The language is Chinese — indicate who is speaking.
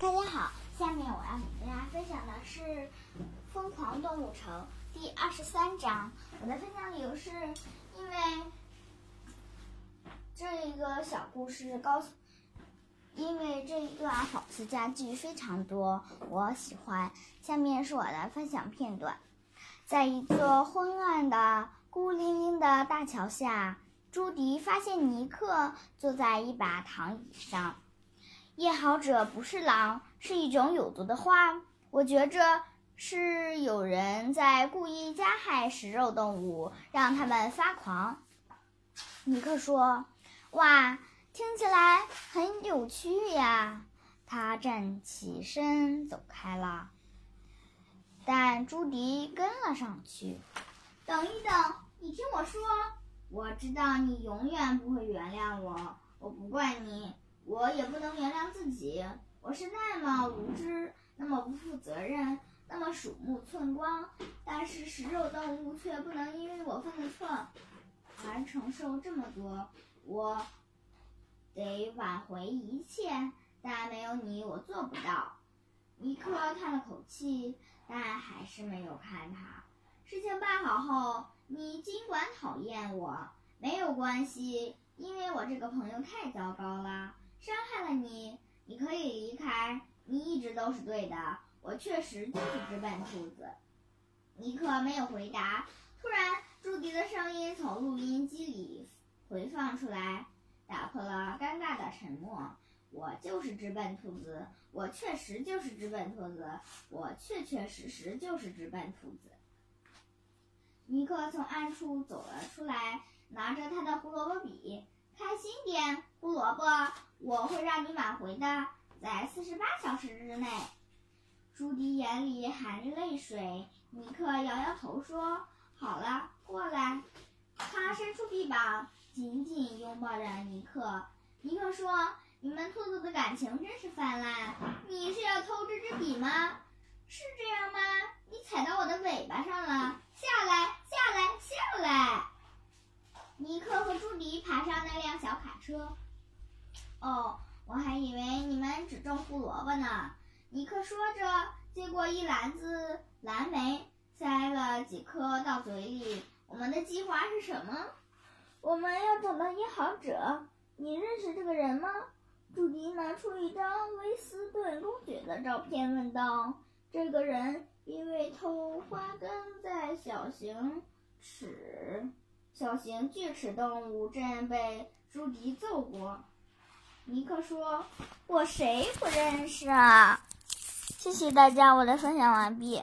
Speaker 1: 大家好，下面我要给大家分享的是《疯狂动物城》第二十三章。我的分享理由是因为这一个小故事告诉，因为这一段好词佳句非常多，我喜欢。下面是我的分享片段，在一座昏暗的、孤零零的大桥下，朱迪发现尼克坐在一把躺椅上。好者不是狼，是一种有毒的花。我觉着是有人在故意加害食肉动物，让它们发狂。尼克说：“哇，听起来很有趣呀！”他站起身走开了，但朱迪跟了上去。等一等，你听我说，我知道你永远不会原谅我，我不怪你。我也不能原谅自己，我是那么无知，那么不负责任，那么鼠目寸光。但是食肉动物却不能因为我犯的错而承受这么多，我得挽回一切。但没有你，我做不到。尼克叹了口气，但还是没有看他。事情办好后，你尽管讨厌我，没有关系，因为我这个朋友太糟糕了。伤害了你，你可以离开。你一直都是对的，我确实就是只笨兔子。尼克没有回答。突然，朱迪的声音从录音机里回放出来，打破了尴尬的沉默。我就是只笨兔子，我确实就是只笨兔子，我确确实实就是只笨兔子。尼克从暗处走了出来，拿着他的胡萝卜笔。开心点，胡萝卜，我会让你挽回的，在四十八小时之内。朱迪眼里含着泪水，尼克摇摇头说：“好了，过来。”他伸出臂膀，紧紧拥抱着尼克。尼克说：“你们兔子的感情真是泛滥。你是要偷这支笔吗？是这样吗？你踩到我的尾巴上了，下来，下来，下来。”尼克和朱迪爬上那辆小卡车。哦，我还以为你们只种胡萝卜呢。尼克说着，接过一篮子蓝莓，塞了几颗到嘴里。我们的计划是什么？我们要找到一好者。你认识这个人吗？朱迪拿出一张威斯顿公爵的照片，问道：“这个人因为偷花根在小型齿。”小型锯齿动物镇被朱迪揍过。尼克说：“我谁不认识啊？”谢谢大家，我的分享完毕。